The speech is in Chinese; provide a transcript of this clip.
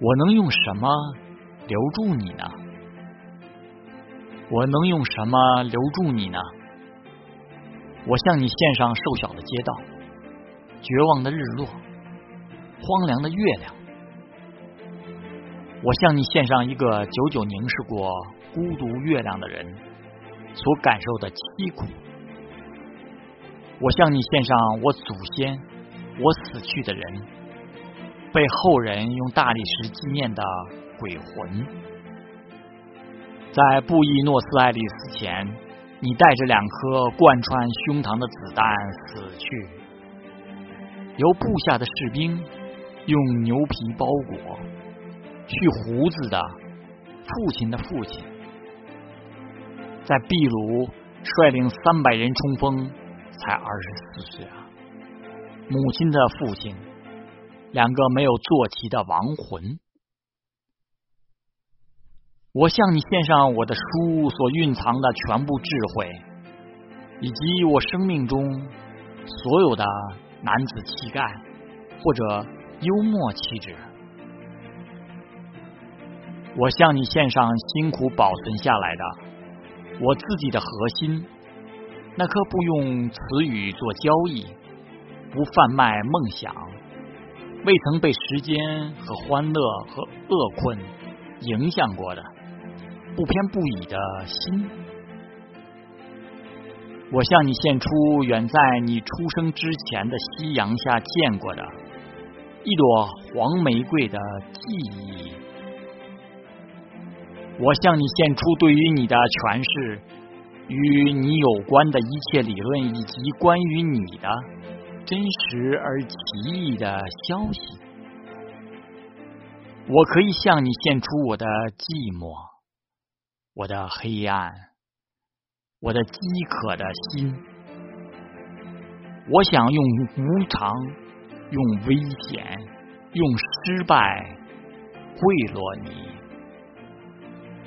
我能用什么留住你呢？我能用什么留住你呢？我向你献上瘦小的街道，绝望的日落，荒凉的月亮。我向你献上一个久久凝视过孤独月亮的人所感受的凄苦。我向你献上我祖先，我死去的人。被后人用大理石纪念的鬼魂，在布宜诺斯艾利斯前，你带着两颗贯穿胸膛的子弹死去，由部下的士兵用牛皮包裹，去胡子的父亲的父亲，在秘鲁率领三百人冲锋，才二十四岁啊，母亲的父亲。两个没有坐骑的亡魂，我向你献上我的书所蕴藏的全部智慧，以及我生命中所有的男子气概或者幽默气质。我向你献上辛苦保存下来的我自己的核心，那颗不用词语做交易、不贩卖梦想。未曾被时间和欢乐和恶困影响过的不偏不倚的心，我向你献出远在你出生之前的夕阳下见过的一朵黄玫瑰的记忆。我向你献出对于你的诠释，与你有关的一切理论，以及关于你的。真实而奇异的消息，我可以向你献出我的寂寞，我的黑暗，我的饥渴的心。我想用无常，用危险，用失败贿赂你。